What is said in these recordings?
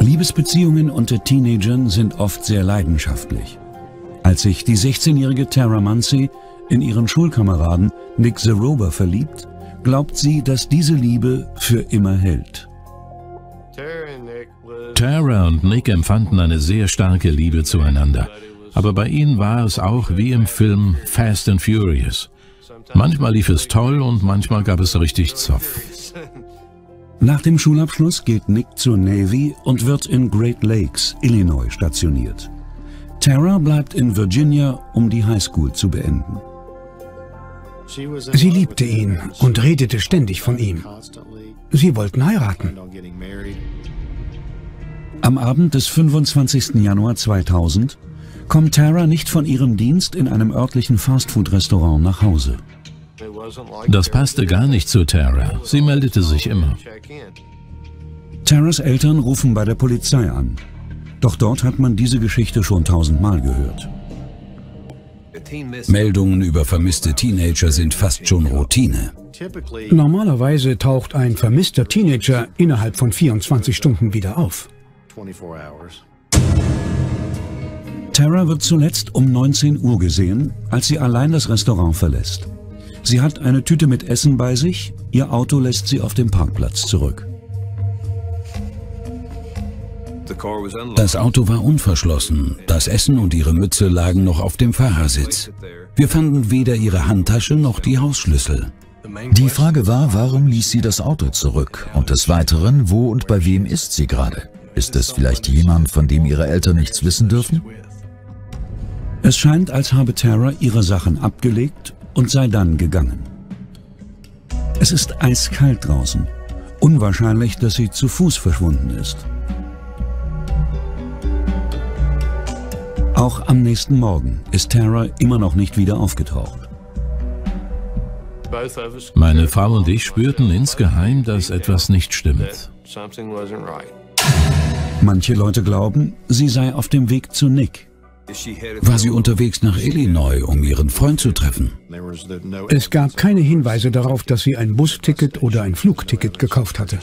Liebesbeziehungen unter Teenagern sind oft sehr leidenschaftlich. Als sich die 16-jährige Tara Muncy in ihren Schulkameraden Nick Zerober verliebt, glaubt sie, dass diese Liebe für immer hält. Tara und Nick empfanden eine sehr starke Liebe zueinander. Aber bei ihnen war es auch wie im Film Fast and Furious. Manchmal lief es toll und manchmal gab es richtig Zoff. Nach dem Schulabschluss geht Nick zur Navy und wird in Great Lakes, Illinois, stationiert. Tara bleibt in Virginia, um die Highschool zu beenden. Sie liebte ihn und redete ständig von ihm. Sie wollten heiraten. Am Abend des 25. Januar 2000 kommt Tara nicht von ihrem Dienst in einem örtlichen Fastfood-Restaurant nach Hause. Das passte gar nicht zu Tara. Sie meldete sich immer. Taras Eltern rufen bei der Polizei an. Doch dort hat man diese Geschichte schon tausendmal gehört. Meldungen über vermisste Teenager sind fast schon Routine. Normalerweise taucht ein vermisster Teenager innerhalb von 24 Stunden wieder auf. Tara wird zuletzt um 19 Uhr gesehen, als sie allein das Restaurant verlässt. Sie hat eine Tüte mit Essen bei sich, ihr Auto lässt sie auf dem Parkplatz zurück. Das Auto war unverschlossen, das Essen und ihre Mütze lagen noch auf dem Fahrersitz. Wir fanden weder ihre Handtasche noch die Hausschlüssel. Die Frage war, warum ließ sie das Auto zurück? Und des Weiteren, wo und bei wem ist sie gerade? Ist es vielleicht jemand, von dem ihre Eltern nichts wissen dürfen? Es scheint, als habe Tara ihre Sachen abgelegt und sei dann gegangen. Es ist eiskalt draußen. Unwahrscheinlich, dass sie zu Fuß verschwunden ist. Auch am nächsten Morgen ist Tara immer noch nicht wieder aufgetaucht. Meine Frau und ich spürten insgeheim, dass etwas nicht stimmt. Manche Leute glauben, sie sei auf dem Weg zu Nick. War sie unterwegs nach Illinois, um ihren Freund zu treffen? Es gab keine Hinweise darauf, dass sie ein Busticket oder ein Flugticket gekauft hatte.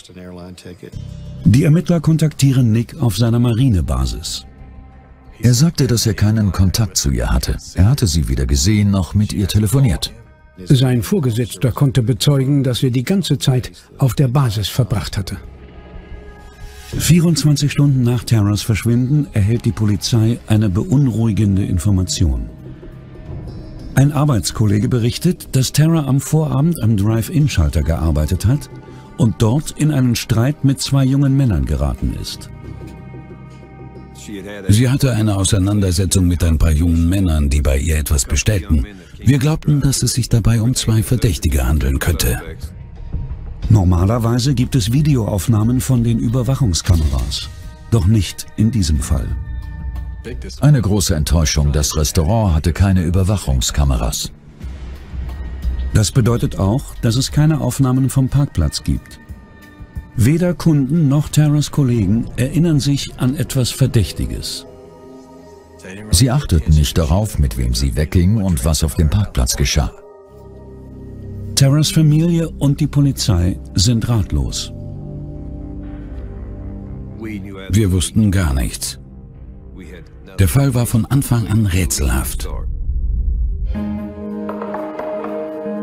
Die Ermittler kontaktieren Nick auf seiner Marinebasis. Er sagte, dass er keinen Kontakt zu ihr hatte. Er hatte sie weder gesehen noch mit ihr telefoniert. Sein Vorgesetzter konnte bezeugen, dass er die ganze Zeit auf der Basis verbracht hatte. 24 Stunden nach Taras Verschwinden erhält die Polizei eine beunruhigende Information. Ein Arbeitskollege berichtet, dass Tara am Vorabend am Drive-In-Schalter gearbeitet hat und dort in einen Streit mit zwei jungen Männern geraten ist. Sie hatte eine Auseinandersetzung mit ein paar jungen Männern, die bei ihr etwas bestellten. Wir glaubten, dass es sich dabei um zwei Verdächtige handeln könnte. Normalerweise gibt es Videoaufnahmen von den Überwachungskameras. Doch nicht in diesem Fall. Eine große Enttäuschung, das Restaurant hatte keine Überwachungskameras. Das bedeutet auch, dass es keine Aufnahmen vom Parkplatz gibt. Weder Kunden noch Terras Kollegen erinnern sich an etwas Verdächtiges. Sie achteten nicht darauf, mit wem sie wegging und was auf dem Parkplatz geschah. Terras Familie und die Polizei sind ratlos. Wir wussten gar nichts. Der Fall war von Anfang an rätselhaft.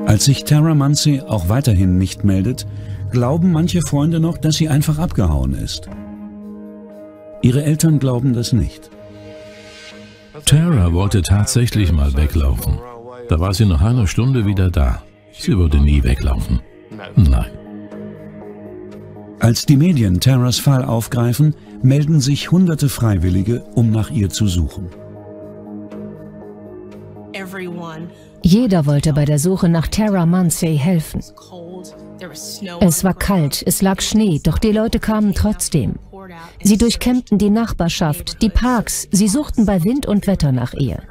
Als sich Tara Muncy auch weiterhin nicht meldet, glauben manche Freunde noch, dass sie einfach abgehauen ist. Ihre Eltern glauben das nicht. Tara wollte tatsächlich mal weglaufen. Da war sie nach einer Stunde wieder da. Sie würde nie weglaufen. Nein. Als die Medien Terras Fall aufgreifen, melden sich hunderte Freiwillige, um nach ihr zu suchen. Jeder wollte bei der Suche nach Tara Munsey helfen. Es war kalt, es lag Schnee, doch die Leute kamen trotzdem. Sie durchkämmten die Nachbarschaft, die Parks, sie suchten bei Wind und Wetter nach ihr.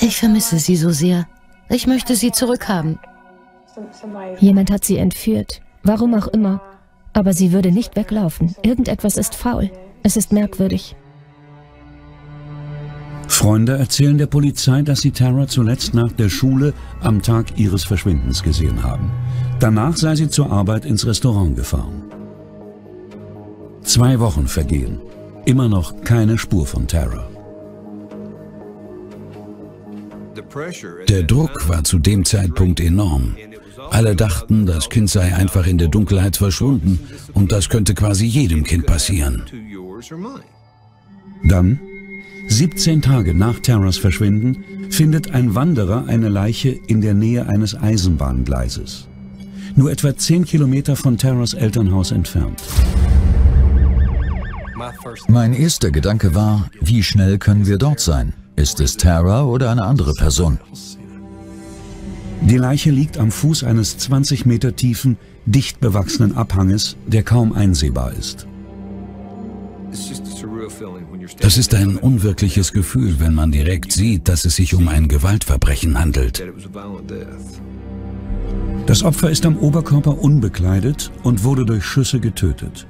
Ich vermisse sie so sehr. Ich möchte sie zurückhaben. Jemand hat sie entführt, warum auch immer. Aber sie würde nicht weglaufen. Irgendetwas ist faul. Es ist merkwürdig. Freunde erzählen der Polizei, dass sie Tara zuletzt nach der Schule am Tag ihres Verschwindens gesehen haben. Danach sei sie zur Arbeit ins Restaurant gefahren. Zwei Wochen vergehen. Immer noch keine Spur von Tara. Der Druck war zu dem Zeitpunkt enorm. Alle dachten, das Kind sei einfach in der Dunkelheit verschwunden und das könnte quasi jedem Kind passieren. Dann, 17 Tage nach Terras Verschwinden, findet ein Wanderer eine Leiche in der Nähe eines Eisenbahngleises. Nur etwa 10 Kilometer von Terras Elternhaus entfernt. Mein erster Gedanke war, wie schnell können wir dort sein? Ist es Tara oder eine andere Person? Die Leiche liegt am Fuß eines 20 Meter tiefen, dicht bewachsenen Abhanges, der kaum einsehbar ist. Das ist ein unwirkliches Gefühl, wenn man direkt sieht, dass es sich um ein Gewaltverbrechen handelt. Das Opfer ist am Oberkörper unbekleidet und wurde durch Schüsse getötet.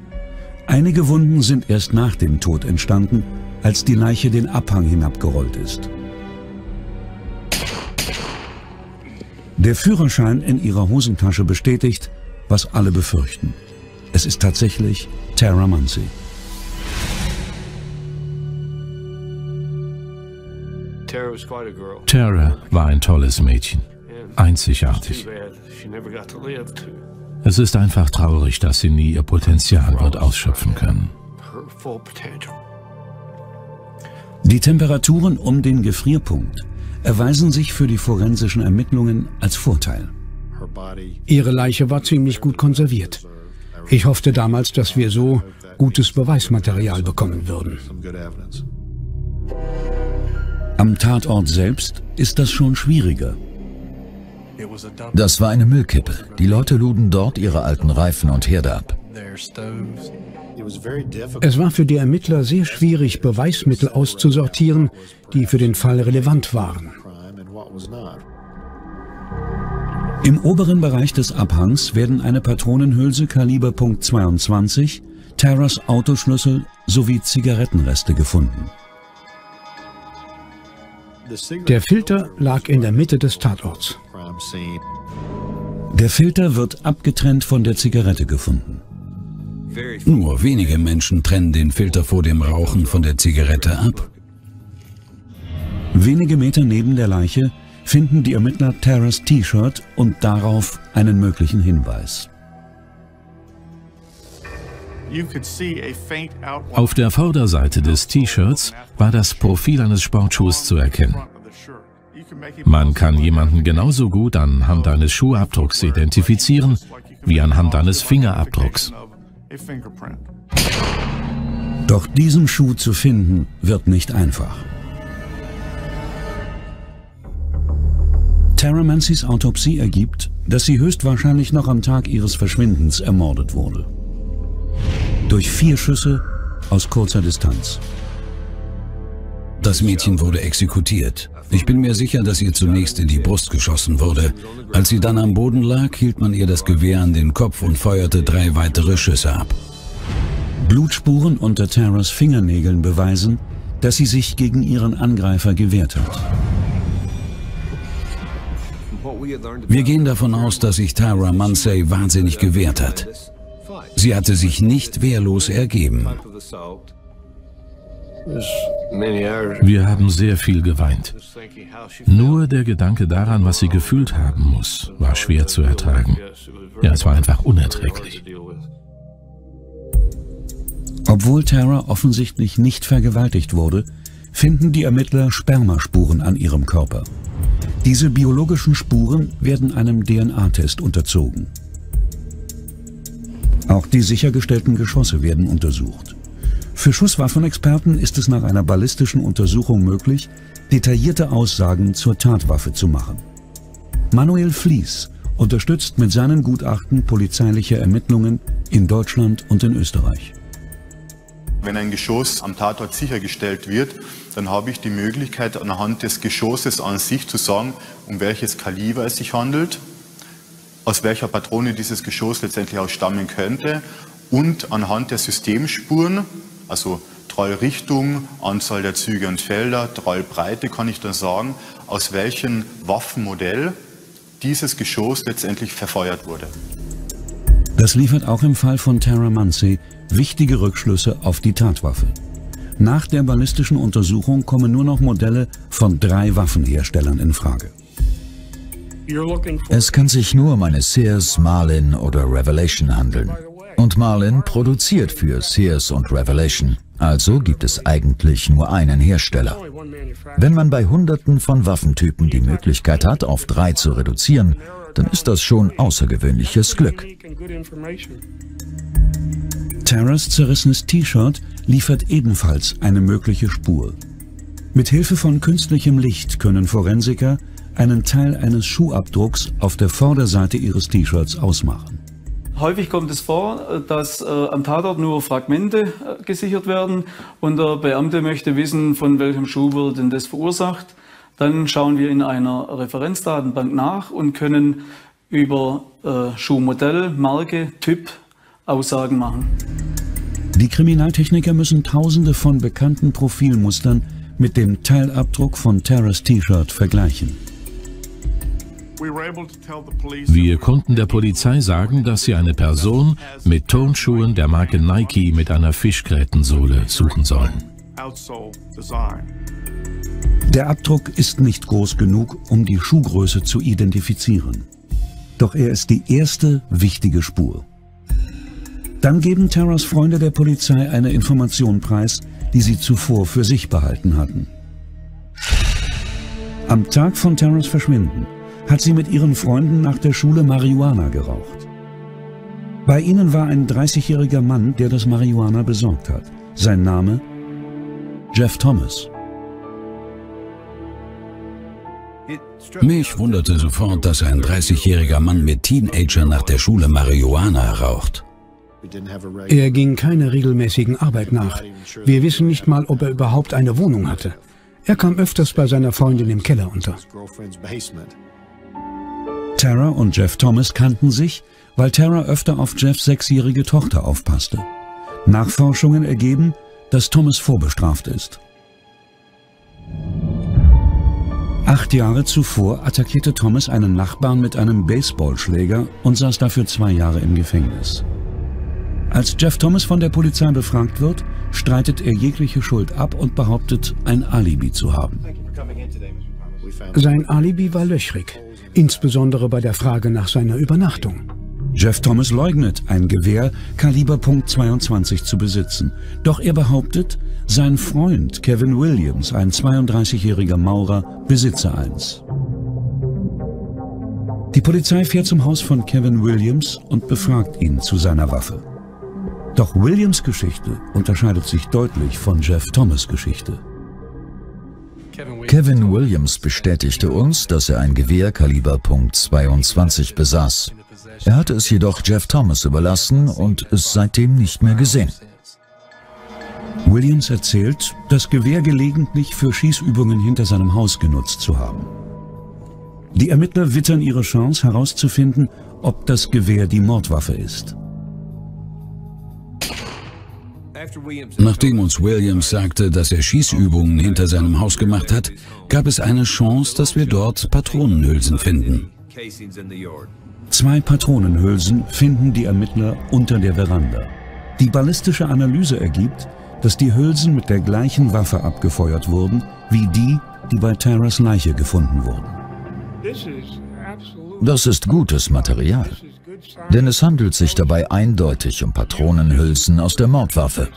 Einige Wunden sind erst nach dem Tod entstanden, als die Leiche den Abhang hinabgerollt ist. Der Führerschein in ihrer Hosentasche bestätigt, was alle befürchten. Es ist tatsächlich Tara Munsey. Tara war ein tolles Mädchen, einzigartig. Es ist einfach traurig, dass sie nie ihr Potenzial wird ausschöpfen können. Die Temperaturen um den Gefrierpunkt erweisen sich für die forensischen Ermittlungen als Vorteil. Ihre Leiche war ziemlich gut konserviert. Ich hoffte damals, dass wir so gutes Beweismaterial bekommen würden. Am Tatort selbst ist das schon schwieriger. Das war eine Müllkippe. Die Leute luden dort ihre alten Reifen und Herde ab. Es war für die Ermittler sehr schwierig, Beweismittel auszusortieren, die für den Fall relevant waren. Im oberen Bereich des Abhangs werden eine Patronenhülse Kaliber .22, Terras Autoschlüssel sowie Zigarettenreste gefunden. Der Filter lag in der Mitte des Tatorts. Der Filter wird abgetrennt von der Zigarette gefunden. Nur wenige Menschen trennen den Filter vor dem Rauchen von der Zigarette ab. Wenige Meter neben der Leiche finden die Ermittler Terras T-Shirt und darauf einen möglichen Hinweis. Auf der Vorderseite des T-Shirts war das Profil eines Sportschuhs zu erkennen. Man kann jemanden genauso gut anhand eines Schuhabdrucks identifizieren wie anhand eines Fingerabdrucks. Doch diesen Schuh zu finden, wird nicht einfach. Tara Mancys Autopsie ergibt, dass sie höchstwahrscheinlich noch am Tag ihres Verschwindens ermordet wurde. Durch vier Schüsse aus kurzer Distanz. Das Mädchen wurde exekutiert. Ich bin mir sicher, dass ihr zunächst in die Brust geschossen wurde. Als sie dann am Boden lag, hielt man ihr das Gewehr an den Kopf und feuerte drei weitere Schüsse ab. Blutspuren unter Taras Fingernägeln beweisen, dass sie sich gegen ihren Angreifer gewehrt hat. Wir gehen davon aus, dass sich Tara Munsey wahnsinnig gewehrt hat. Sie hatte sich nicht wehrlos ergeben. Wir haben sehr viel geweint. Nur der Gedanke daran, was sie gefühlt haben muss, war schwer zu ertragen. Ja, es war einfach unerträglich. Obwohl Tara offensichtlich nicht vergewaltigt wurde, finden die Ermittler Spermaspuren an ihrem Körper. Diese biologischen Spuren werden einem DNA-Test unterzogen. Auch die sichergestellten Geschosse werden untersucht. Für Schusswaffenexperten ist es nach einer ballistischen Untersuchung möglich, detaillierte Aussagen zur Tatwaffe zu machen. Manuel Fließ unterstützt mit seinen Gutachten polizeiliche Ermittlungen in Deutschland und in Österreich. Wenn ein Geschoss am Tatort sichergestellt wird, dann habe ich die Möglichkeit, anhand des Geschosses an sich zu sagen, um welches Kaliber es sich handelt, aus welcher Patrone dieses Geschoss letztendlich auch stammen könnte und anhand der Systemspuren also Trallrichtung, Anzahl der Züge und Felder, Trallbreite kann ich dann sagen, aus welchem Waffenmodell dieses Geschoss letztendlich verfeuert wurde. Das liefert auch im Fall von Tara Munsey wichtige Rückschlüsse auf die Tatwaffe. Nach der ballistischen Untersuchung kommen nur noch Modelle von drei Waffenherstellern in Frage. Es kann sich nur um eine Sears, Marlin oder Revelation handeln. Und Marlin produziert für Sears und Revelation. Also gibt es eigentlich nur einen Hersteller. Wenn man bei Hunderten von Waffentypen die Möglichkeit hat, auf drei zu reduzieren, dann ist das schon außergewöhnliches Glück. Terras zerrissenes T-Shirt liefert ebenfalls eine mögliche Spur. Mit Hilfe von künstlichem Licht können Forensiker einen Teil eines Schuhabdrucks auf der Vorderseite ihres T-Shirts ausmachen. Häufig kommt es vor, dass äh, am Tatort nur Fragmente äh, gesichert werden und der Beamte möchte wissen, von welchem Schuh wurde denn das verursacht. Dann schauen wir in einer Referenzdatenbank nach und können über äh, Schuhmodell, Marke, Typ Aussagen machen. Die Kriminaltechniker müssen tausende von bekannten Profilmustern mit dem Teilabdruck von Terras T-Shirt vergleichen. Wir konnten der Polizei sagen, dass sie eine Person mit Tonschuhen der Marke Nike mit einer Fischgrätensohle suchen sollen. Der Abdruck ist nicht groß genug, um die Schuhgröße zu identifizieren. Doch er ist die erste wichtige Spur. Dann geben Terras Freunde der Polizei eine Information preis, die sie zuvor für sich behalten hatten. Am Tag von Terras Verschwinden hat sie mit ihren Freunden nach der Schule Marihuana geraucht. Bei ihnen war ein 30-jähriger Mann, der das Marihuana besorgt hat. Sein Name? Jeff Thomas. Mich wunderte sofort, dass ein 30-jähriger Mann mit Teenager nach der Schule Marihuana raucht. Er ging keiner regelmäßigen Arbeit nach. Wir wissen nicht mal, ob er überhaupt eine Wohnung hatte. Er kam öfters bei seiner Freundin im Keller unter. Tara und Jeff Thomas kannten sich, weil Tara öfter auf Jeffs sechsjährige Tochter aufpasste. Nachforschungen ergeben, dass Thomas vorbestraft ist. Acht Jahre zuvor attackierte Thomas einen Nachbarn mit einem Baseballschläger und saß dafür zwei Jahre im Gefängnis. Als Jeff Thomas von der Polizei befragt wird, streitet er jegliche Schuld ab und behauptet, ein Alibi zu haben. Sein Alibi war löchrig insbesondere bei der Frage nach seiner Übernachtung. Jeff Thomas leugnet, ein Gewehr Kaliber .22 zu besitzen. Doch er behauptet, sein Freund Kevin Williams, ein 32-jähriger Maurer, besitze eins. Die Polizei fährt zum Haus von Kevin Williams und befragt ihn zu seiner Waffe. Doch Williams Geschichte unterscheidet sich deutlich von Jeff Thomas Geschichte. Kevin Williams bestätigte uns, dass er ein Gewehr Kaliber .22 besaß. Er hatte es jedoch Jeff Thomas überlassen und es seitdem nicht mehr gesehen. Williams erzählt, das Gewehr gelegentlich für Schießübungen hinter seinem Haus genutzt zu haben. Die Ermittler wittern ihre Chance herauszufinden, ob das Gewehr die Mordwaffe ist. Nachdem uns Williams sagte, dass er Schießübungen hinter seinem Haus gemacht hat, gab es eine Chance, dass wir dort Patronenhülsen finden. Zwei Patronenhülsen finden die Ermittler unter der Veranda. Die ballistische Analyse ergibt, dass die Hülsen mit der gleichen Waffe abgefeuert wurden, wie die, die bei Terras Leiche gefunden wurden. Das ist gutes Material. Denn es handelt sich dabei eindeutig um Patronenhülsen aus der Mordwaffe.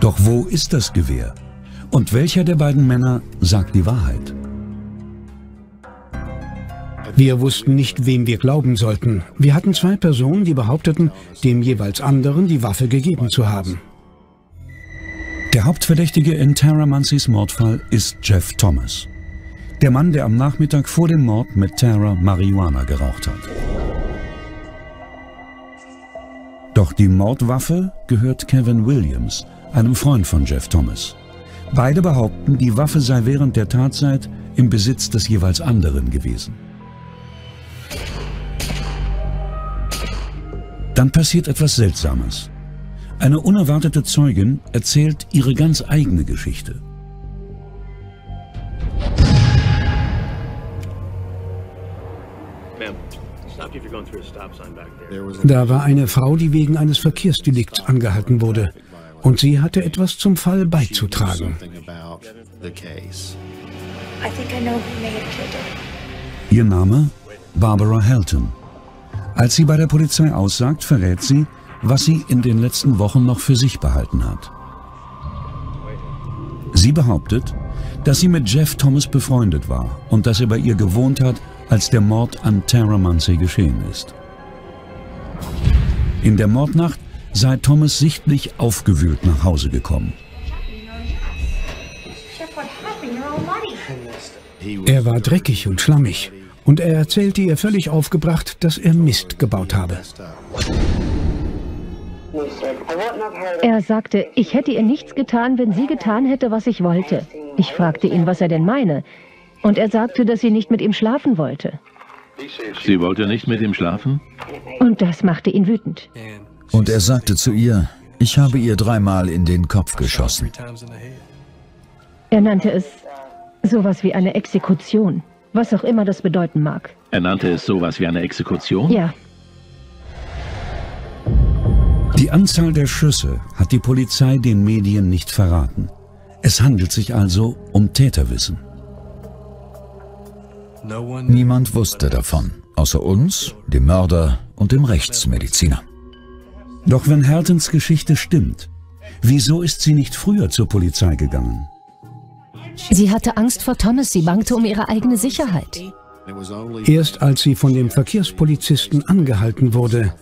Doch wo ist das Gewehr? Und welcher der beiden Männer sagt die Wahrheit? Wir wussten nicht, wem wir glauben sollten. Wir hatten zwei Personen, die behaupteten, dem jeweils anderen die Waffe gegeben zu haben. Der Hauptverdächtige in Tara Munsey's Mordfall ist Jeff Thomas. Der Mann, der am Nachmittag vor dem Mord mit Tara Marihuana geraucht hat. Doch die Mordwaffe gehört Kevin Williams, einem Freund von Jeff Thomas. Beide behaupten, die Waffe sei während der Tatzeit im Besitz des jeweils anderen gewesen. Dann passiert etwas Seltsames. Eine unerwartete Zeugin erzählt ihre ganz eigene Geschichte. Da war eine Frau, die wegen eines Verkehrsdelikts angehalten wurde. Und sie hatte etwas zum Fall beizutragen. Ihr Name? Barbara Helton. Als sie bei der Polizei aussagt, verrät sie, was sie in den letzten Wochen noch für sich behalten hat. Sie behauptet, dass sie mit Jeff Thomas befreundet war und dass er bei ihr gewohnt hat, als der Mord an Tara Munsey geschehen ist. In der Mordnacht sei Thomas sichtlich aufgewühlt nach Hause gekommen. Er war dreckig und schlammig und er erzählte ihr völlig aufgebracht, dass er Mist gebaut habe. Er sagte, ich hätte ihr nichts getan, wenn sie getan hätte, was ich wollte. Ich fragte ihn, was er denn meine. Und er sagte, dass sie nicht mit ihm schlafen wollte. Sie wollte nicht mit ihm schlafen? Und das machte ihn wütend. Und er sagte zu ihr, ich habe ihr dreimal in den Kopf geschossen. Er nannte es sowas wie eine Exekution, was auch immer das bedeuten mag. Er nannte es sowas wie eine Exekution? Ja. Die Anzahl der Schüsse hat die Polizei den Medien nicht verraten. Es handelt sich also um Täterwissen. Niemand wusste davon, außer uns, dem Mörder und dem Rechtsmediziner. Doch wenn Hertens Geschichte stimmt, wieso ist sie nicht früher zur Polizei gegangen? Sie hatte Angst vor Thomas, sie bangte um ihre eigene Sicherheit. Erst als sie von dem Verkehrspolizisten angehalten wurde,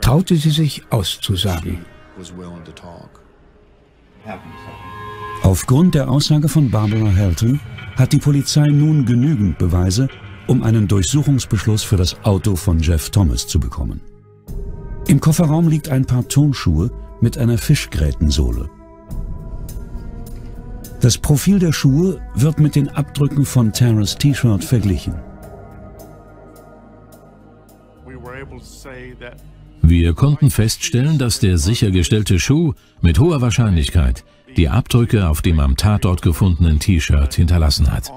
traute sie sich auszusagen. Aufgrund der Aussage von Barbara Helton hat die Polizei nun genügend Beweise, um einen Durchsuchungsbeschluss für das Auto von Jeff Thomas zu bekommen. Im Kofferraum liegt ein paar Turnschuhe mit einer Fischgrätensohle. Das Profil der Schuhe wird mit den Abdrücken von Taras T-Shirt verglichen. Wir konnten feststellen, dass der sichergestellte Schuh mit hoher Wahrscheinlichkeit die Abdrücke auf dem am Tatort gefundenen T-Shirt hinterlassen hat.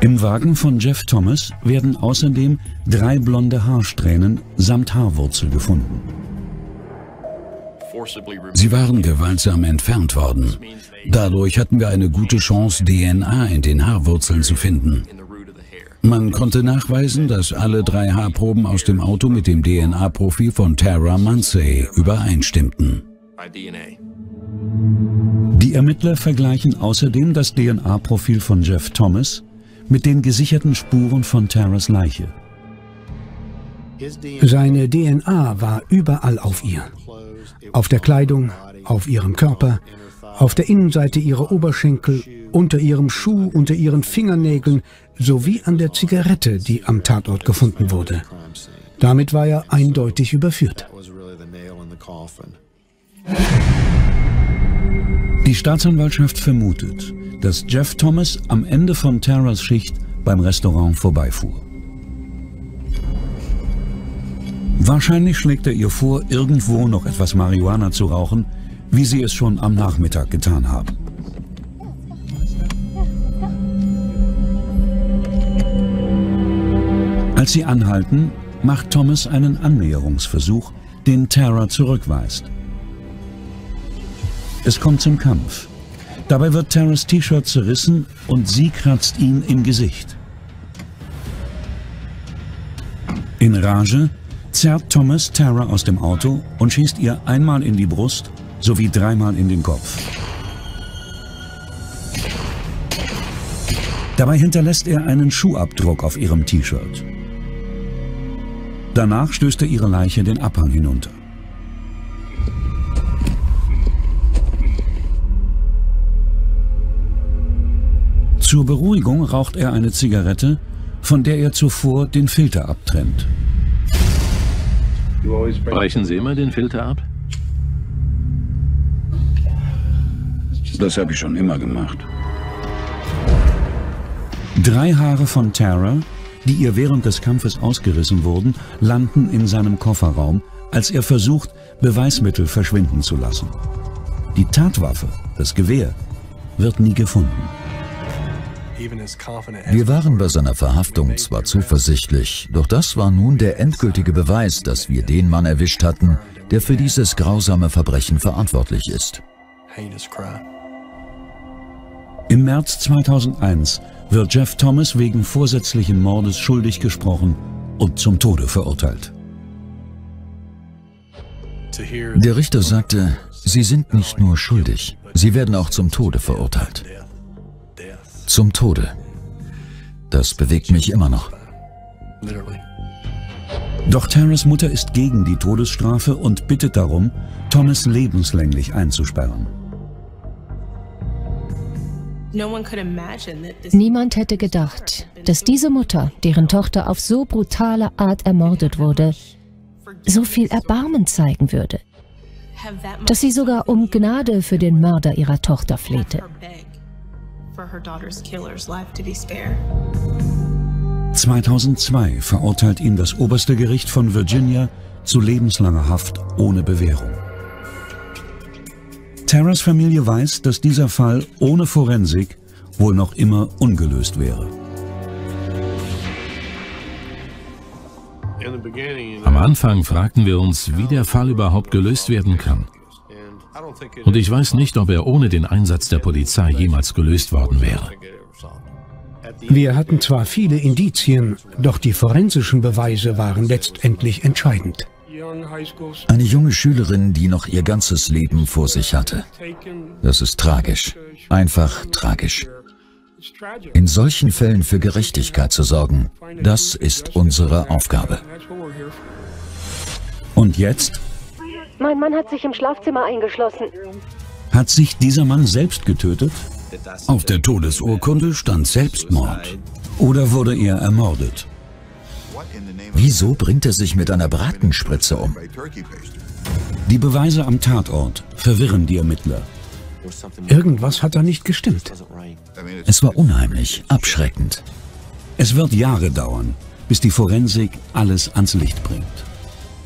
Im Wagen von Jeff Thomas werden außerdem drei blonde Haarsträhnen samt Haarwurzel gefunden. Sie waren gewaltsam entfernt worden. Dadurch hatten wir eine gute Chance, DNA in den Haarwurzeln zu finden. Man konnte nachweisen, dass alle drei Haarproben aus dem Auto mit dem DNA-Profil von Tara Munsey übereinstimmten. Die Ermittler vergleichen außerdem das DNA-Profil von Jeff Thomas mit den gesicherten Spuren von Taras Leiche. Seine DNA war überall auf ihr. Auf der Kleidung, auf ihrem Körper, auf der Innenseite ihrer Oberschenkel, unter ihrem Schuh, unter ihren Fingernägeln sowie an der Zigarette, die am Tatort gefunden wurde. Damit war er eindeutig überführt. Die Staatsanwaltschaft vermutet, dass Jeff Thomas am Ende von Taras Schicht beim Restaurant vorbeifuhr. Wahrscheinlich schlägt er ihr vor, irgendwo noch etwas Marihuana zu rauchen, wie sie es schon am Nachmittag getan haben. Als sie anhalten, macht Thomas einen Annäherungsversuch, den Tara zurückweist. Es kommt zum Kampf. Dabei wird Taras T-Shirt zerrissen und sie kratzt ihn im Gesicht. In Rage zerrt Thomas Tara aus dem Auto und schießt ihr einmal in die Brust sowie dreimal in den Kopf. Dabei hinterlässt er einen Schuhabdruck auf ihrem T-Shirt. Danach stößt er ihre Leiche den Abhang hinunter. Zur Beruhigung raucht er eine Zigarette, von der er zuvor den Filter abtrennt. Brechen Sie immer den Filter ab? Das habe ich schon immer gemacht. Drei Haare von Tara die ihr während des Kampfes ausgerissen wurden, landen in seinem Kofferraum, als er versucht, Beweismittel verschwinden zu lassen. Die Tatwaffe, das Gewehr, wird nie gefunden. Wir waren bei seiner Verhaftung zwar zuversichtlich, doch das war nun der endgültige Beweis, dass wir den Mann erwischt hatten, der für dieses grausame Verbrechen verantwortlich ist. Im März 2001 wird Jeff Thomas wegen vorsätzlichen Mordes schuldig gesprochen und zum Tode verurteilt. Der Richter sagte, Sie sind nicht nur schuldig, Sie werden auch zum Tode verurteilt zum Tode. Das bewegt mich immer noch. Doch Terras Mutter ist gegen die Todesstrafe und bittet darum, Thomas lebenslänglich einzusperren. Niemand hätte gedacht, dass diese Mutter, deren Tochter auf so brutale Art ermordet wurde, so viel Erbarmen zeigen würde. Dass sie sogar um Gnade für den Mörder ihrer Tochter flehte for her daughter's killer's life to be spared. 2002 verurteilt ihn das oberste Gericht von Virginia zu lebenslanger Haft ohne Bewährung. Terras Familie weiß, dass dieser Fall ohne Forensik wohl noch immer ungelöst wäre. Am Anfang fragten wir uns, wie der Fall überhaupt gelöst werden kann. Und ich weiß nicht, ob er ohne den Einsatz der Polizei jemals gelöst worden wäre. Wir hatten zwar viele Indizien, doch die forensischen Beweise waren letztendlich entscheidend. Eine junge Schülerin, die noch ihr ganzes Leben vor sich hatte. Das ist tragisch. Einfach tragisch. In solchen Fällen für Gerechtigkeit zu sorgen, das ist unsere Aufgabe. Und jetzt mein Mann hat sich im Schlafzimmer eingeschlossen. Hat sich dieser Mann selbst getötet? Auf der Todesurkunde stand Selbstmord. Oder wurde er ermordet? Wieso bringt er sich mit einer Bratenspritze um? Die Beweise am Tatort verwirren die Ermittler. Irgendwas hat da nicht gestimmt. Es war unheimlich, abschreckend. Es wird Jahre dauern, bis die Forensik alles ans Licht bringt.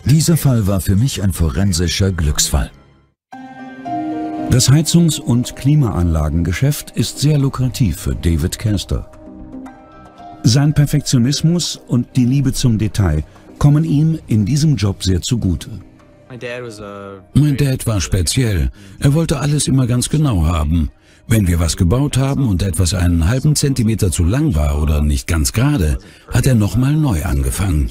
Dieser Fall war für mich ein forensischer Glücksfall. Das Heizungs- und Klimaanlagengeschäft ist sehr lukrativ für David Caster. Sein Perfektionismus und die Liebe zum Detail kommen ihm in diesem Job sehr zugute. Mein Dad war speziell. Er wollte alles immer ganz genau haben. Wenn wir was gebaut haben und etwas einen halben Zentimeter zu lang war oder nicht ganz gerade, hat er nochmal neu angefangen.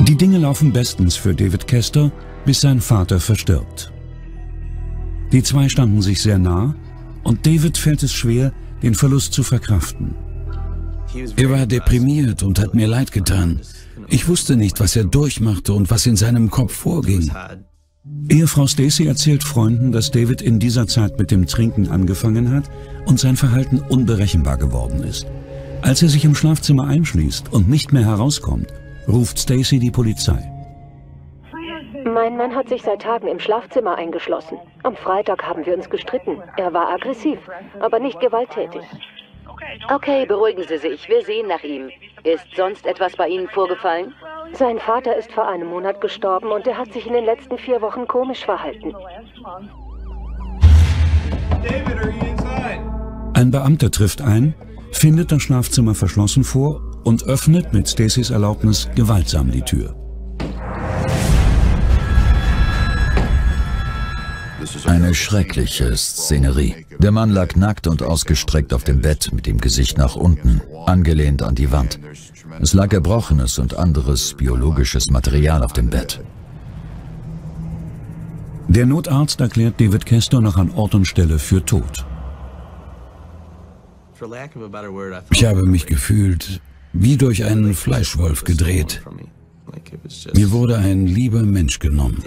Die Dinge laufen bestens für David Kester, bis sein Vater verstirbt. Die zwei standen sich sehr nah und David fällt es schwer, den Verlust zu verkraften. Er war deprimiert und hat mir leid getan. Ich wusste nicht, was er durchmachte und was in seinem Kopf vorging. Ehefrau Stacy erzählt Freunden, dass David in dieser Zeit mit dem Trinken angefangen hat und sein Verhalten unberechenbar geworden ist. Als er sich im Schlafzimmer einschließt und nicht mehr herauskommt, ruft Stacy die Polizei. Mann hat sich seit Tagen im Schlafzimmer eingeschlossen. Am Freitag haben wir uns gestritten. Er war aggressiv, aber nicht gewalttätig. Okay, beruhigen Sie sich. Wir sehen nach ihm. Ist sonst etwas bei Ihnen vorgefallen? Sein Vater ist vor einem Monat gestorben und er hat sich in den letzten vier Wochen komisch verhalten. Ein Beamter trifft ein, findet das Schlafzimmer verschlossen vor und öffnet mit Stacys Erlaubnis gewaltsam die Tür. Eine schreckliche Szenerie. Der Mann lag nackt und ausgestreckt auf dem Bett mit dem Gesicht nach unten, angelehnt an die Wand. Es lag erbrochenes und anderes biologisches Material auf dem Bett. Der Notarzt erklärt David Kester noch an Ort und Stelle für tot. Ich habe mich gefühlt wie durch einen Fleischwolf gedreht. Mir wurde ein lieber Mensch genommen.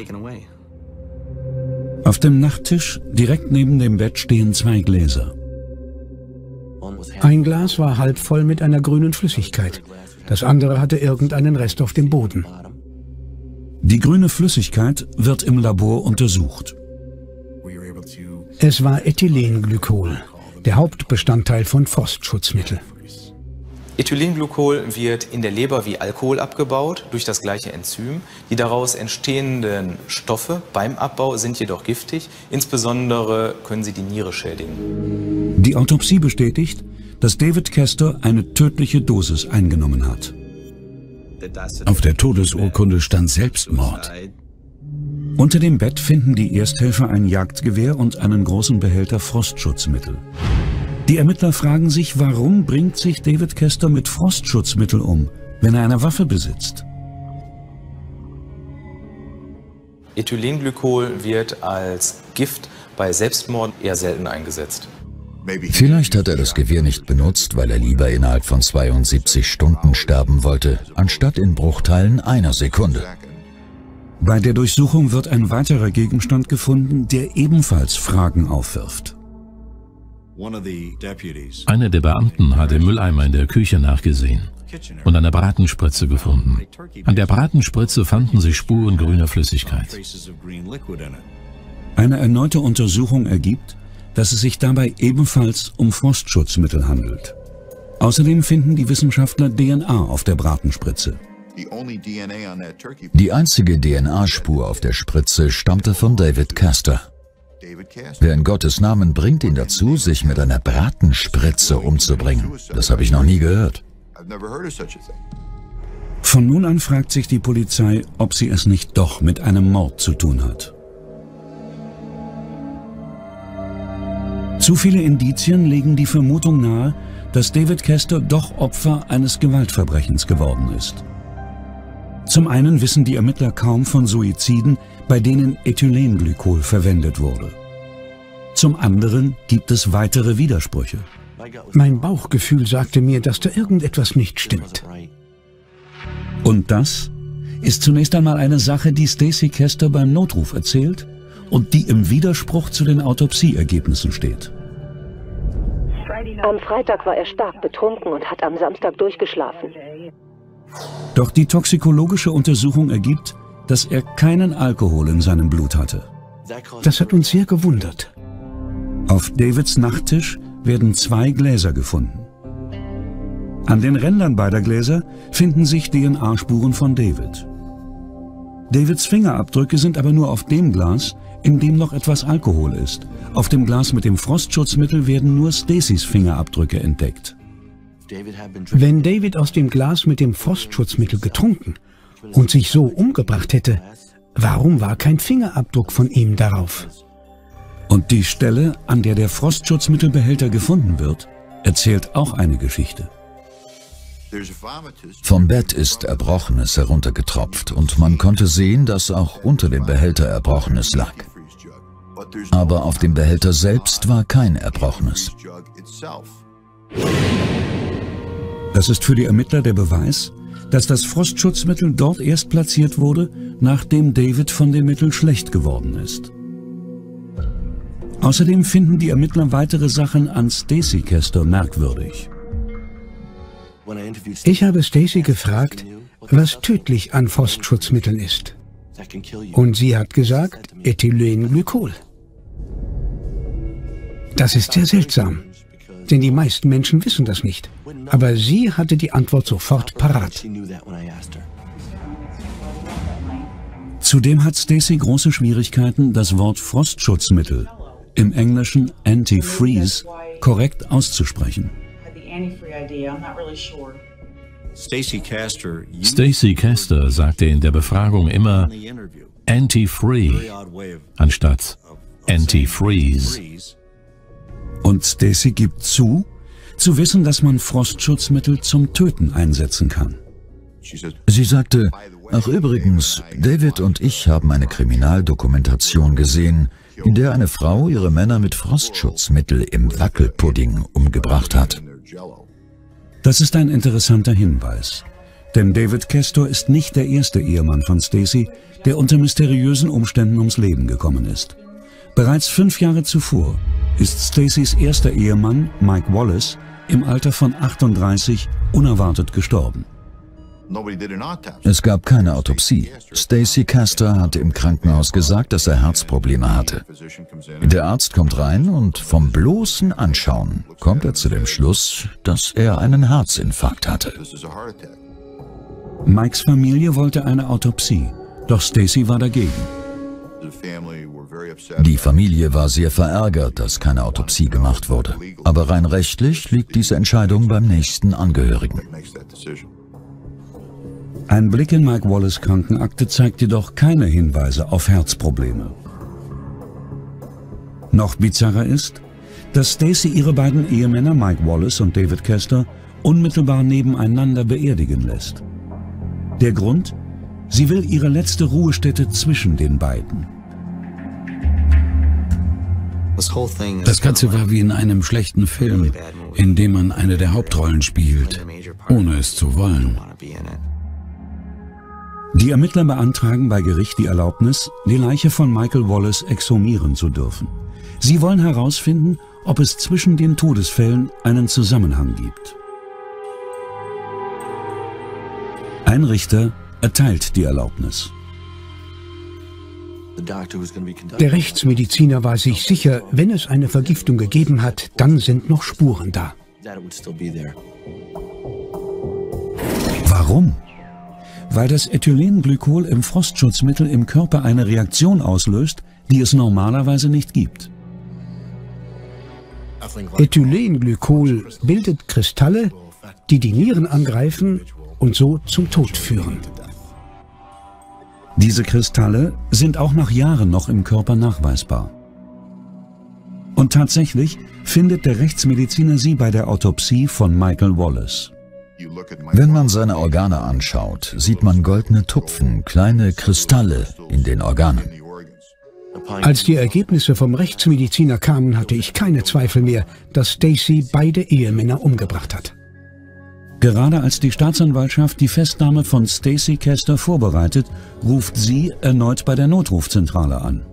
Auf dem Nachttisch direkt neben dem Bett stehen zwei Gläser. Ein Glas war halb voll mit einer grünen Flüssigkeit. Das andere hatte irgendeinen Rest auf dem Boden. Die grüne Flüssigkeit wird im Labor untersucht. Es war Ethylenglykol, der Hauptbestandteil von Frostschutzmittel. Ethylenglycol wird in der Leber wie Alkohol abgebaut durch das gleiche Enzym. Die daraus entstehenden Stoffe beim Abbau sind jedoch giftig. Insbesondere können sie die Niere schädigen. Die Autopsie bestätigt, dass David Kester eine tödliche Dosis eingenommen hat. Auf der Todesurkunde stand Selbstmord. Unter dem Bett finden die Ersthelfer ein Jagdgewehr und einen großen Behälter Frostschutzmittel. Die Ermittler fragen sich, warum bringt sich David Kester mit Frostschutzmittel um, wenn er eine Waffe besitzt? Ethylenglykol wird als Gift bei Selbstmord eher selten eingesetzt. Vielleicht hat er das Gewehr nicht benutzt, weil er lieber innerhalb von 72 Stunden sterben wollte, anstatt in Bruchteilen einer Sekunde. Bei der Durchsuchung wird ein weiterer Gegenstand gefunden, der ebenfalls Fragen aufwirft. Einer der Beamten hat im Mülleimer in der Küche nachgesehen und eine Bratenspritze gefunden. An der Bratenspritze fanden sich Spuren grüner Flüssigkeit. Eine erneute Untersuchung ergibt, dass es sich dabei ebenfalls um Frostschutzmittel handelt. Außerdem finden die Wissenschaftler DNA auf der Bratenspritze. Die einzige DNA-Spur auf der Spritze stammte von David Castor. Wer in Gottes Namen bringt ihn dazu, sich mit einer Bratenspritze umzubringen? Das habe ich noch nie gehört. Von nun an fragt sich die Polizei, ob sie es nicht doch mit einem Mord zu tun hat. Zu viele Indizien legen die Vermutung nahe, dass David Kester doch Opfer eines Gewaltverbrechens geworden ist. Zum einen wissen die Ermittler kaum von Suiziden, bei denen Ethylenglykol verwendet wurde. Zum anderen gibt es weitere Widersprüche. Mein Bauchgefühl sagte mir, dass da irgendetwas nicht stimmt. Und das ist zunächst einmal eine Sache, die Stacy Kester beim Notruf erzählt und die im Widerspruch zu den Autopsieergebnissen steht. Am Freitag war er stark betrunken und hat am Samstag durchgeschlafen. Doch die toxikologische Untersuchung ergibt, dass er keinen Alkohol in seinem Blut hatte. Das hat uns sehr gewundert. Auf Davids Nachttisch werden zwei Gläser gefunden. An den Rändern beider Gläser finden sich DNA-Spuren von David. Davids Fingerabdrücke sind aber nur auf dem Glas, in dem noch etwas Alkohol ist. Auf dem Glas mit dem Frostschutzmittel werden nur Stacys Fingerabdrücke entdeckt. Wenn David aus dem Glas mit dem Frostschutzmittel getrunken und sich so umgebracht hätte, warum war kein Fingerabdruck von ihm darauf? Und die Stelle, an der der Frostschutzmittelbehälter gefunden wird, erzählt auch eine Geschichte. Vom Bett ist Erbrochenes heruntergetropft und man konnte sehen, dass auch unter dem Behälter Erbrochenes lag. Aber auf dem Behälter selbst war kein Erbrochenes. Das ist für die Ermittler der Beweis, dass das Frostschutzmittel dort erst platziert wurde, nachdem David von dem Mittel schlecht geworden ist. Außerdem finden die Ermittler weitere Sachen an Stacy Kester merkwürdig. Ich habe Stacy gefragt, was tödlich an Frostschutzmitteln ist. Und sie hat gesagt, Ethylenglykol. Das ist sehr seltsam, denn die meisten Menschen wissen das nicht. Aber sie hatte die Antwort sofort parat. Zudem hat Stacy große Schwierigkeiten, das Wort Frostschutzmittel, im Englischen Antifreeze, korrekt auszusprechen. Stacy Castor sagte in der Befragung immer Anti-Free anstatt Anti-Freeze. Und Stacy gibt zu, zu wissen, dass man Frostschutzmittel zum Töten einsetzen kann. Sie sagte, ach übrigens, David und ich haben eine Kriminaldokumentation gesehen, in der eine Frau ihre Männer mit Frostschutzmittel im Wackelpudding umgebracht hat. Das ist ein interessanter Hinweis. Denn David Kestor ist nicht der erste Ehemann von Stacy, der unter mysteriösen Umständen ums Leben gekommen ist. Bereits fünf Jahre zuvor ist Stacys erster Ehemann, Mike Wallace, im Alter von 38 unerwartet gestorben. Es gab keine Autopsie. Stacy Castor hatte im Krankenhaus gesagt, dass er Herzprobleme hatte. Der Arzt kommt rein und vom bloßen Anschauen kommt er zu dem Schluss, dass er einen Herzinfarkt hatte. Mikes Familie wollte eine Autopsie, doch Stacy war dagegen. Die Familie war sehr verärgert, dass keine Autopsie gemacht wurde. Aber rein rechtlich liegt diese Entscheidung beim nächsten Angehörigen. Ein Blick in Mike Wallace Krankenakte zeigt jedoch keine Hinweise auf Herzprobleme. Noch bizarrer ist, dass Stacy ihre beiden Ehemänner Mike Wallace und David Kester unmittelbar nebeneinander beerdigen lässt. Der Grund? Sie will ihre letzte Ruhestätte zwischen den beiden. Das Ganze war wie in einem schlechten Film, in dem man eine der Hauptrollen spielt, ohne es zu wollen. Die Ermittler beantragen bei Gericht die Erlaubnis, die Leiche von Michael Wallace exhumieren zu dürfen. Sie wollen herausfinden, ob es zwischen den Todesfällen einen Zusammenhang gibt. Ein Richter erteilt die Erlaubnis. Der Rechtsmediziner war sich sicher, wenn es eine Vergiftung gegeben hat, dann sind noch Spuren da. Warum? Weil das Ethylenglykol im Frostschutzmittel im Körper eine Reaktion auslöst, die es normalerweise nicht gibt. Ethylenglykol bildet Kristalle, die die Nieren angreifen und so zum Tod führen. Diese Kristalle sind auch nach Jahren noch im Körper nachweisbar. Und tatsächlich findet der Rechtsmediziner sie bei der Autopsie von Michael Wallace. Wenn man seine Organe anschaut, sieht man goldene Tupfen, kleine Kristalle in den Organen. Als die Ergebnisse vom Rechtsmediziner kamen, hatte ich keine Zweifel mehr, dass Stacy beide Ehemänner umgebracht hat. Gerade als die Staatsanwaltschaft die Festnahme von Stacy Kester vorbereitet, ruft sie erneut bei der Notrufzentrale an.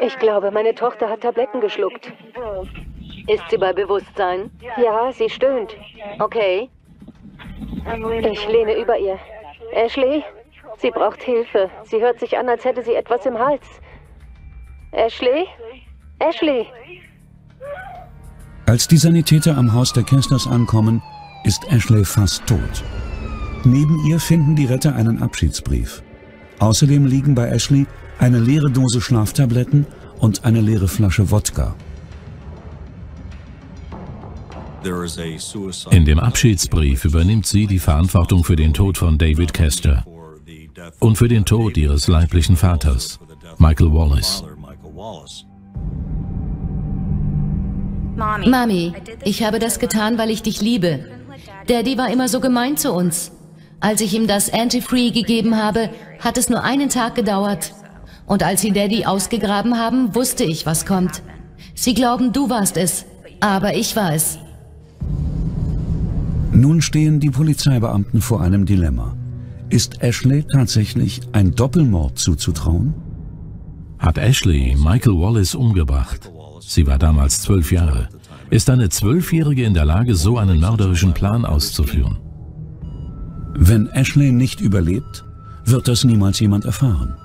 Ich glaube, meine Tochter hat Tabletten geschluckt. Ist sie bei Bewusstsein? Ja, sie stöhnt. Okay. Ich lehne über ihr. Ashley, sie braucht Hilfe. Sie hört sich an, als hätte sie etwas im Hals. Ashley? Ashley? Als die Sanitäter am Haus der Kestners ankommen, ist Ashley fast tot. Neben ihr finden die Retter einen Abschiedsbrief. Außerdem liegen bei Ashley eine leere Dose Schlaftabletten und eine leere Flasche Wodka. In dem Abschiedsbrief übernimmt sie die Verantwortung für den Tod von David Kester und für den Tod ihres leiblichen Vaters, Michael Wallace. Mami, ich habe das getan, weil ich dich liebe. Daddy war immer so gemein zu uns. Als ich ihm das Antifree gegeben habe, hat es nur einen Tag gedauert. Und als sie Daddy ausgegraben haben, wusste ich, was kommt. Sie glauben, du warst es, aber ich war es. Nun stehen die Polizeibeamten vor einem Dilemma. Ist Ashley tatsächlich ein Doppelmord zuzutrauen? Hat Ashley Michael Wallace umgebracht? Sie war damals zwölf Jahre. Ist eine Zwölfjährige in der Lage, so einen mörderischen Plan auszuführen? Wenn Ashley nicht überlebt, wird das niemals jemand erfahren.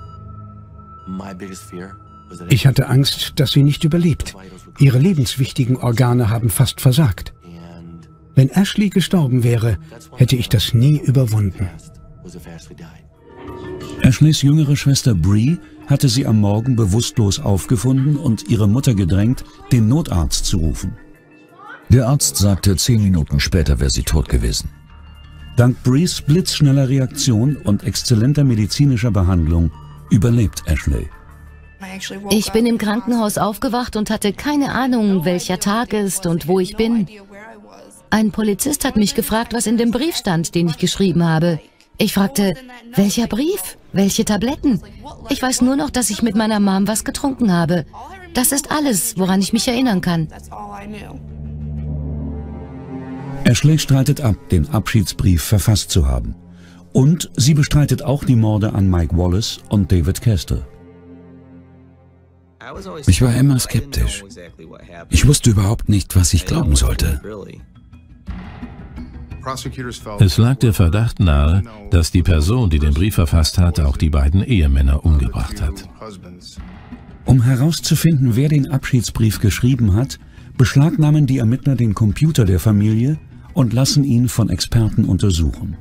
Ich hatte Angst, dass sie nicht überlebt. Ihre lebenswichtigen Organe haben fast versagt. Wenn Ashley gestorben wäre, hätte ich das nie überwunden. Ashleys jüngere Schwester Bree hatte sie am Morgen bewusstlos aufgefunden und ihre Mutter gedrängt, den Notarzt zu rufen. Der Arzt sagte, zehn Minuten später wäre sie tot gewesen. Dank Brees blitzschneller Reaktion und exzellenter medizinischer Behandlung überlebt Ashley. Ich bin im Krankenhaus aufgewacht und hatte keine Ahnung, welcher Tag ist und wo ich bin. Ein Polizist hat mich gefragt, was in dem Brief stand, den ich geschrieben habe. Ich fragte, welcher Brief? Welche Tabletten? Ich weiß nur noch, dass ich mit meiner Mom was getrunken habe. Das ist alles, woran ich mich erinnern kann. Ashley streitet ab, den Abschiedsbrief verfasst zu haben. Und sie bestreitet auch die Morde an Mike Wallace und David Kester. Ich war immer skeptisch. Ich wusste überhaupt nicht, was ich glauben sollte. Es lag der Verdacht nahe, dass die Person, die den Brief verfasst hat, auch die beiden Ehemänner umgebracht hat. Um herauszufinden, wer den Abschiedsbrief geschrieben hat, beschlagnahmen die Ermittler den Computer der Familie und lassen ihn von Experten untersuchen.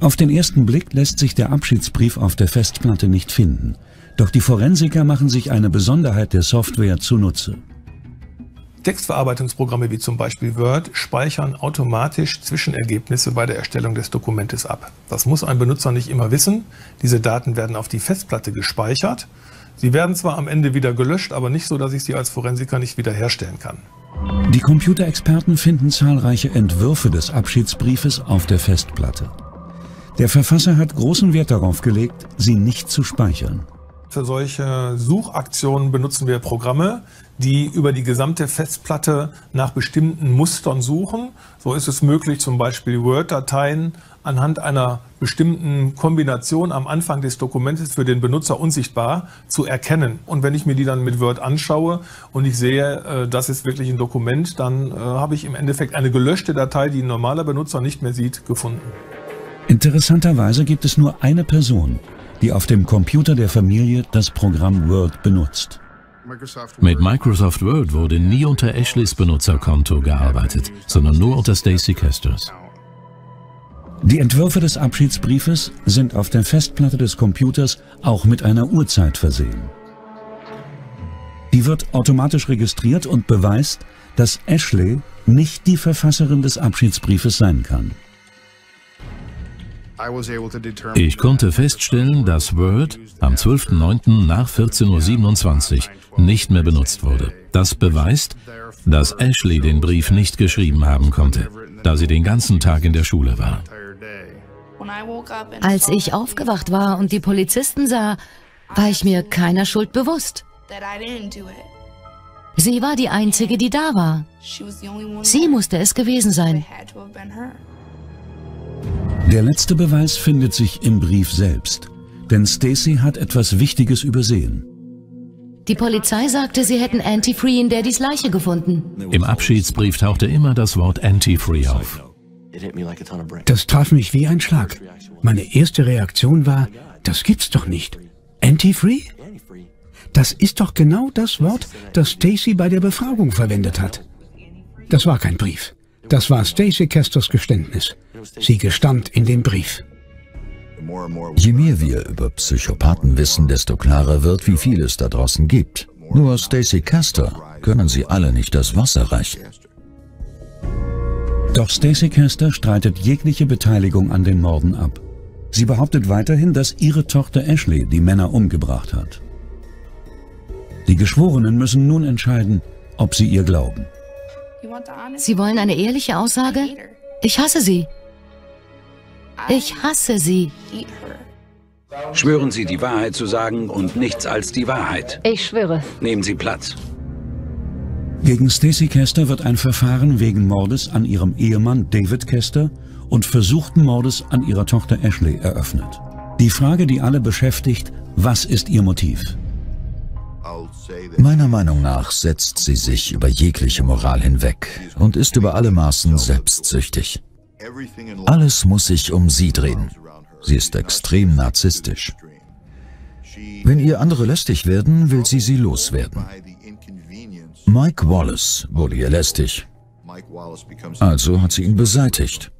Auf den ersten Blick lässt sich der Abschiedsbrief auf der Festplatte nicht finden, doch die Forensiker machen sich eine Besonderheit der Software zunutze. Textverarbeitungsprogramme wie zum Beispiel Word speichern automatisch Zwischenergebnisse bei der Erstellung des Dokumentes ab. Das muss ein Benutzer nicht immer wissen. Diese Daten werden auf die Festplatte gespeichert. Sie werden zwar am Ende wieder gelöscht, aber nicht so, dass ich sie als Forensiker nicht wiederherstellen kann. Die Computerexperten finden zahlreiche Entwürfe des Abschiedsbriefes auf der Festplatte. Der Verfasser hat großen Wert darauf gelegt, sie nicht zu speichern. Für solche Suchaktionen benutzen wir Programme, die über die gesamte Festplatte nach bestimmten Mustern suchen. So ist es möglich, zum Beispiel Word-Dateien anhand einer bestimmten Kombination am Anfang des Dokumentes für den Benutzer unsichtbar zu erkennen. Und wenn ich mir die dann mit Word anschaue und ich sehe, äh, das ist wirklich ein Dokument, dann äh, habe ich im Endeffekt eine gelöschte Datei, die ein normaler Benutzer nicht mehr sieht, gefunden. Interessanterweise gibt es nur eine Person, die auf dem Computer der Familie das Programm Word benutzt. Mit Microsoft Word wurde nie unter Ashleys Benutzerkonto gearbeitet, sondern nur unter Stacy Kesters. Die Entwürfe des Abschiedsbriefes sind auf der Festplatte des Computers auch mit einer Uhrzeit versehen. Die wird automatisch registriert und beweist, dass Ashley nicht die Verfasserin des Abschiedsbriefes sein kann. Ich konnte feststellen, dass Word am 12.09. nach 14.27 Uhr nicht mehr benutzt wurde. Das beweist, dass Ashley den Brief nicht geschrieben haben konnte, da sie den ganzen Tag in der Schule war. Als ich aufgewacht war und die Polizisten sah, war ich mir keiner Schuld bewusst. Sie war die Einzige, die da war. Sie musste es gewesen sein. Der letzte Beweis findet sich im Brief selbst, denn Stacy hat etwas Wichtiges übersehen. Die Polizei sagte, sie hätten Antifree in Daddys Leiche gefunden. Im Abschiedsbrief tauchte immer das Wort Antifree auf. Das traf mich wie ein Schlag. Meine erste Reaktion war, das gibt's doch nicht. Antifree? Das ist doch genau das Wort, das Stacy bei der Befragung verwendet hat. Das war kein Brief. Das war Stacy Kesters Geständnis. Sie gestand in dem Brief. Je mehr wir über Psychopathen wissen, desto klarer wird, wie viel es da draußen gibt. Nur Stacy Caster können sie alle nicht das Wasser reichen. Doch Stacy Caster streitet jegliche Beteiligung an den Morden ab. Sie behauptet weiterhin, dass ihre Tochter Ashley die Männer umgebracht hat. Die Geschworenen müssen nun entscheiden, ob sie ihr glauben. Sie wollen eine ehrliche Aussage? Ich hasse sie. Ich hasse sie. Schwören Sie, die Wahrheit zu sagen und nichts als die Wahrheit. Ich schwöre. Nehmen Sie Platz. Gegen Stacy Kester wird ein Verfahren wegen Mordes an ihrem Ehemann David Kester und versuchten Mordes an ihrer Tochter Ashley eröffnet. Die Frage, die alle beschäftigt, was ist ihr Motiv? Meiner Meinung nach setzt sie sich über jegliche Moral hinweg und ist über alle Maßen selbstsüchtig. Alles muss sich um sie drehen. Sie ist extrem narzisstisch. Wenn ihr andere lästig werden, will sie sie loswerden. Mike Wallace wurde ihr lästig. Also hat sie ihn beseitigt.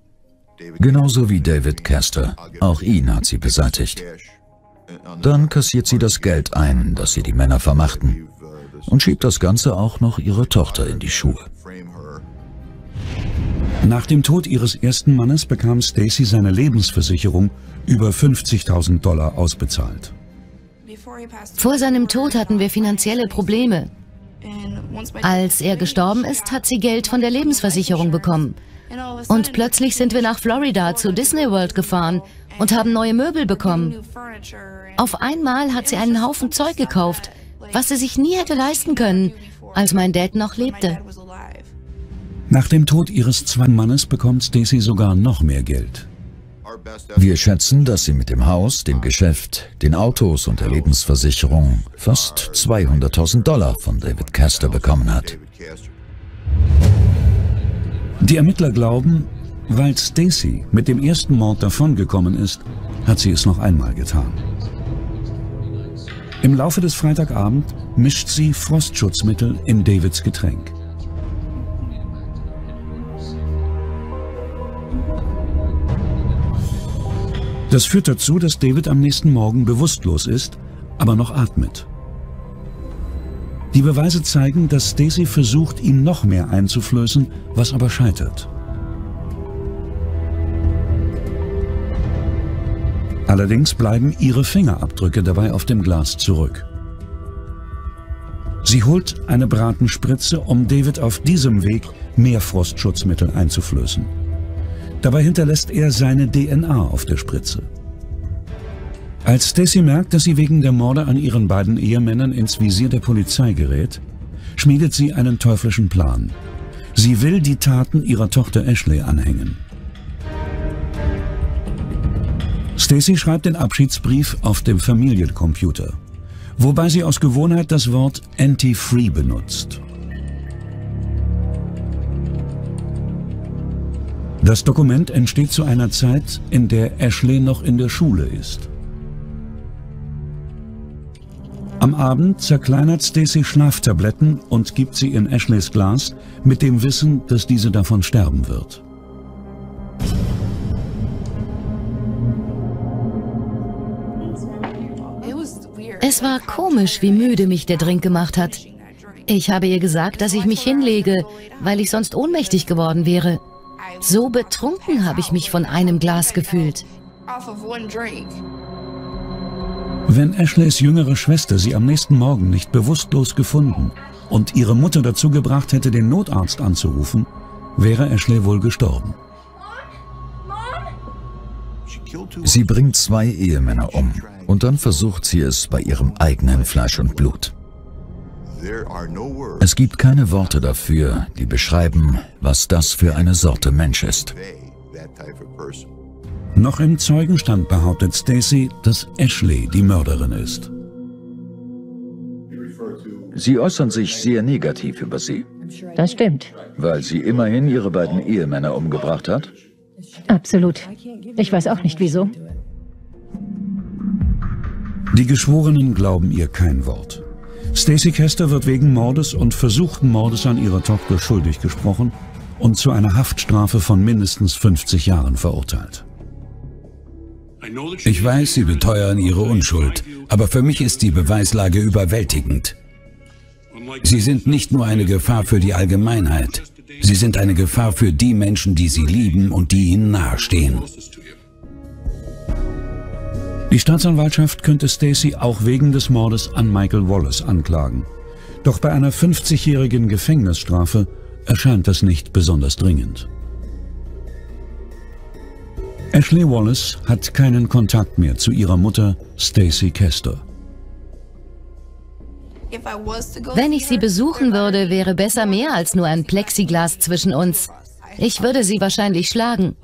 Genauso wie David Castor. Auch ihn hat sie beseitigt. Dann kassiert sie das Geld ein, das sie die Männer vermachten. Und schiebt das Ganze auch noch ihrer Tochter in die Schuhe. Nach dem Tod ihres ersten Mannes bekam Stacy seine Lebensversicherung über 50.000 Dollar ausbezahlt. Vor seinem Tod hatten wir finanzielle Probleme. Als er gestorben ist, hat sie Geld von der Lebensversicherung bekommen. Und plötzlich sind wir nach Florida zu Disney World gefahren und haben neue Möbel bekommen. Auf einmal hat sie einen Haufen Zeug gekauft, was sie sich nie hätte leisten können, als mein Dad noch lebte. Nach dem Tod ihres zweiten Mannes bekommt Stacy sogar noch mehr Geld. Wir schätzen, dass sie mit dem Haus, dem Geschäft, den Autos und der Lebensversicherung fast 200.000 Dollar von David Castor bekommen hat. Die Ermittler glauben, Weil Stacy mit dem ersten Mord davongekommen ist, hat sie es noch einmal getan. Im Laufe des Freitagabend mischt sie Frostschutzmittel in Davids Getränk. Das führt dazu, dass David am nächsten Morgen bewusstlos ist, aber noch atmet. Die Beweise zeigen, dass Stacy versucht, ihm noch mehr einzuflößen, was aber scheitert. Allerdings bleiben ihre Fingerabdrücke dabei auf dem Glas zurück. Sie holt eine Bratenspritze, um David auf diesem Weg mehr Frostschutzmittel einzuflößen. Dabei hinterlässt er seine DNA auf der Spritze. Als Stacy merkt, dass sie wegen der Morde an ihren beiden Ehemännern ins Visier der Polizei gerät, schmiedet sie einen teuflischen Plan. Sie will die Taten ihrer Tochter Ashley anhängen. Stacy schreibt den Abschiedsbrief auf dem Familiencomputer, wobei sie aus Gewohnheit das Wort anti-free benutzt. Das Dokument entsteht zu einer Zeit, in der Ashley noch in der Schule ist. Am Abend zerkleinert Stacy Schlaftabletten und gibt sie in Ashleys Glas mit dem Wissen, dass diese davon sterben wird. Es war komisch, wie müde mich der Drink gemacht hat. Ich habe ihr gesagt, dass ich mich hinlege, weil ich sonst ohnmächtig geworden wäre. So betrunken habe ich mich von einem Glas gefühlt. Wenn Ashleys jüngere Schwester sie am nächsten Morgen nicht bewusstlos gefunden und ihre Mutter dazu gebracht hätte, den Notarzt anzurufen, wäre Ashley wohl gestorben. Sie bringt zwei Ehemänner um und dann versucht sie es bei ihrem eigenen Fleisch und Blut. Es gibt keine Worte dafür, die beschreiben, was das für eine Sorte Mensch ist. Noch im Zeugenstand behauptet Stacy, dass Ashley die Mörderin ist. Sie äußern sich sehr negativ über sie. Das stimmt. Weil sie immerhin ihre beiden Ehemänner umgebracht hat? Absolut. Ich weiß auch nicht wieso. Die Geschworenen glauben ihr kein Wort. Stacy Kester wird wegen Mordes und versuchten Mordes an ihrer Tochter schuldig gesprochen und zu einer Haftstrafe von mindestens 50 Jahren verurteilt. Ich weiß, Sie beteuern Ihre Unschuld, aber für mich ist die Beweislage überwältigend. Sie sind nicht nur eine Gefahr für die Allgemeinheit, Sie sind eine Gefahr für die Menschen, die Sie lieben und die Ihnen nahestehen. Die Staatsanwaltschaft könnte Stacy auch wegen des Mordes an Michael Wallace anklagen. Doch bei einer 50-jährigen Gefängnisstrafe erscheint das nicht besonders dringend. Ashley Wallace hat keinen Kontakt mehr zu ihrer Mutter Stacy Kester. Wenn ich sie besuchen würde, wäre besser mehr als nur ein Plexiglas zwischen uns. Ich würde sie wahrscheinlich schlagen.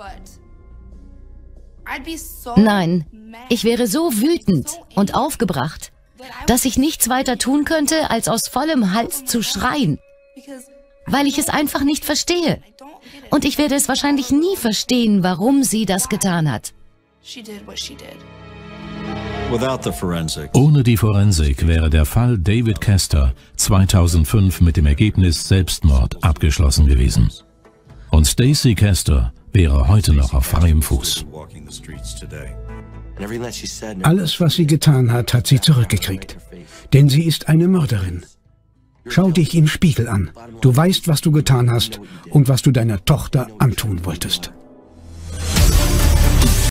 Nein, ich wäre so wütend und aufgebracht, dass ich nichts weiter tun könnte, als aus vollem Hals zu schreien, weil ich es einfach nicht verstehe. Und ich werde es wahrscheinlich nie verstehen, warum sie das getan hat. Ohne die Forensik wäre der Fall David Kester 2005 mit dem Ergebnis Selbstmord abgeschlossen gewesen. Und Stacy Kester wäre heute noch auf freiem Fuß. Alles, was sie getan hat, hat sie zurückgekriegt. Denn sie ist eine Mörderin. Schau dich im Spiegel an. Du weißt, was du getan hast und was du deiner Tochter antun wolltest.